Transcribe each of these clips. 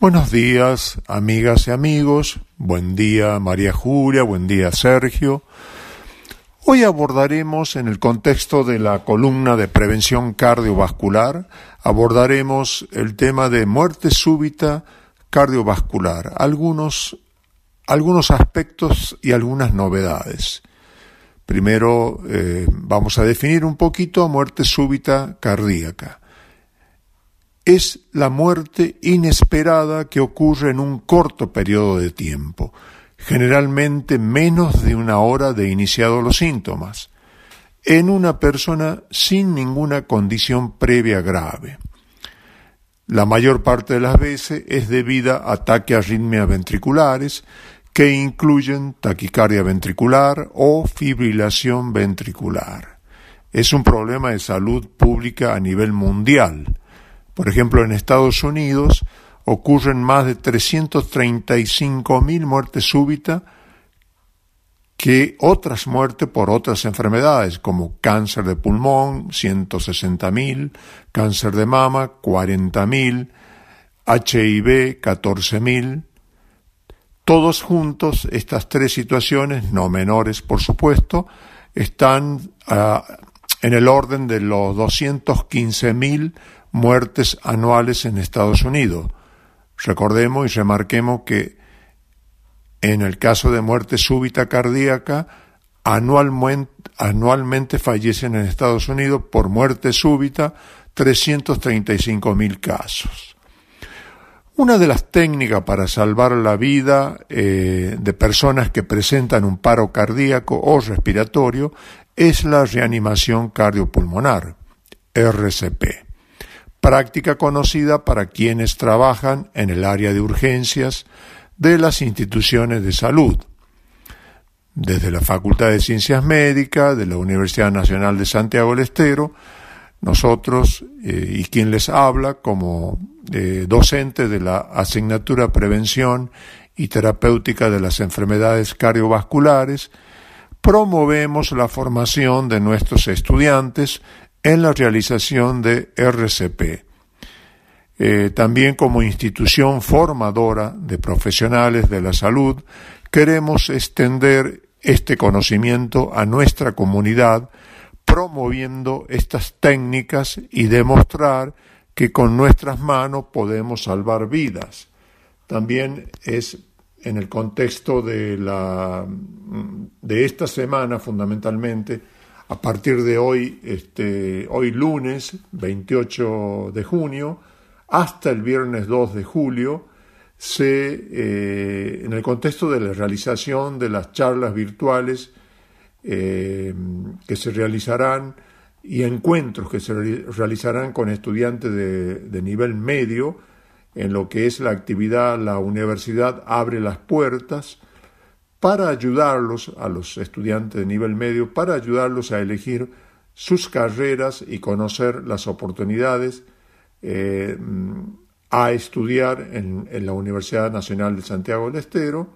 Buenos días, amigas y amigos. Buen día, María Julia. Buen día, Sergio. Hoy abordaremos, en el contexto de la columna de prevención cardiovascular, abordaremos el tema de muerte súbita cardiovascular, algunos, algunos aspectos y algunas novedades. Primero eh, vamos a definir un poquito muerte súbita cardíaca. Es la muerte inesperada que ocurre en un corto periodo de tiempo generalmente menos de una hora de iniciados los síntomas, en una persona sin ninguna condición previa grave. La mayor parte de las veces es debida a ataques arritmias ventriculares que incluyen taquicardia ventricular o fibrilación ventricular. Es un problema de salud pública a nivel mundial. Por ejemplo, en Estados Unidos, ocurren más de 335.000 muertes súbitas que otras muertes por otras enfermedades, como cáncer de pulmón, 160.000, cáncer de mama, 40.000, HIV, 14.000. Todos juntos, estas tres situaciones, no menores por supuesto, están ah, en el orden de los 215.000 muertes anuales en Estados Unidos Recordemos y remarquemos que en el caso de muerte súbita cardíaca, anualmente, fallecen en Estados Unidos por muerte súbita 335 mil casos. Una de las técnicas para salvar la vida eh, de personas que presentan un paro cardíaco o respiratorio es la reanimación cardiopulmonar, RCP práctica conocida para quienes trabajan en el área de urgencias de las instituciones de salud, desde la Facultad de Ciencias Médicas, de la Universidad Nacional de Santiago del Estero, nosotros eh, y quien les habla como eh, docente de la asignatura Prevención y Terapéutica de las Enfermedades Cardiovasculares, promovemos la formación de nuestros estudiantes en la realización de RCP. Eh, también como institución formadora de profesionales de la salud, queremos extender este conocimiento a nuestra comunidad, promoviendo estas técnicas y demostrar que con nuestras manos podemos salvar vidas. También es en el contexto de, la, de esta semana fundamentalmente, a partir de hoy, este, hoy lunes 28 de junio, hasta el viernes 2 de julio, se, eh, en el contexto de la realización de las charlas virtuales eh, que se realizarán y encuentros que se realizarán con estudiantes de, de nivel medio, en lo que es la actividad La Universidad abre las puertas, para ayudarlos a los estudiantes de nivel medio, para ayudarlos a elegir sus carreras y conocer las oportunidades eh, a estudiar en, la Universidad Nacional de Santiago del Estero.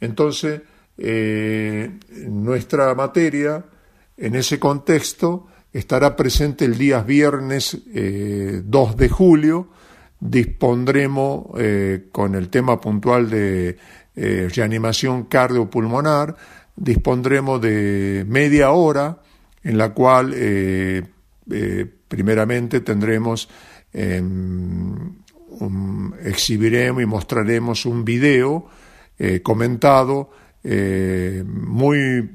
Entonces, eh, nuestra materia en ese contexto estará presente el día viernes 2 eh, de julio. Dispondremos con el tema puntual de eh, reanimación cardiopulmonar, dispondremos de media hora en la cual eh, eh, primeramente tendremos, em, exhibiremos y mostraremos un video comentado muy,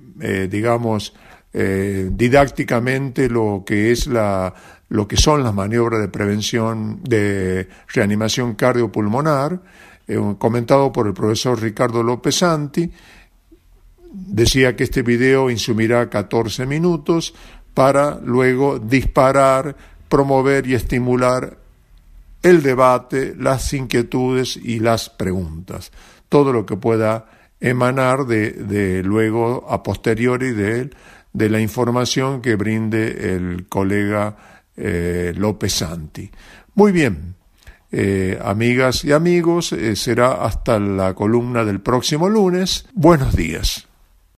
digamos, didácticamente lo que es la, lo que son las maniobras de prevención de reanimación cardiopulmonar, eh, comentado por el profesor Ricardo López Santi. Decía que este video insumirá 14 minutos para luego disparar, promover y estimular el debate, las inquietudes y las preguntas. Todo lo que pueda emanar de, luego a posteriori de, la información que brinde el colega eh, López Santi. Muy bien, eh, amigas y amigos, eh, será hasta la columna del próximo lunes. Buenos días.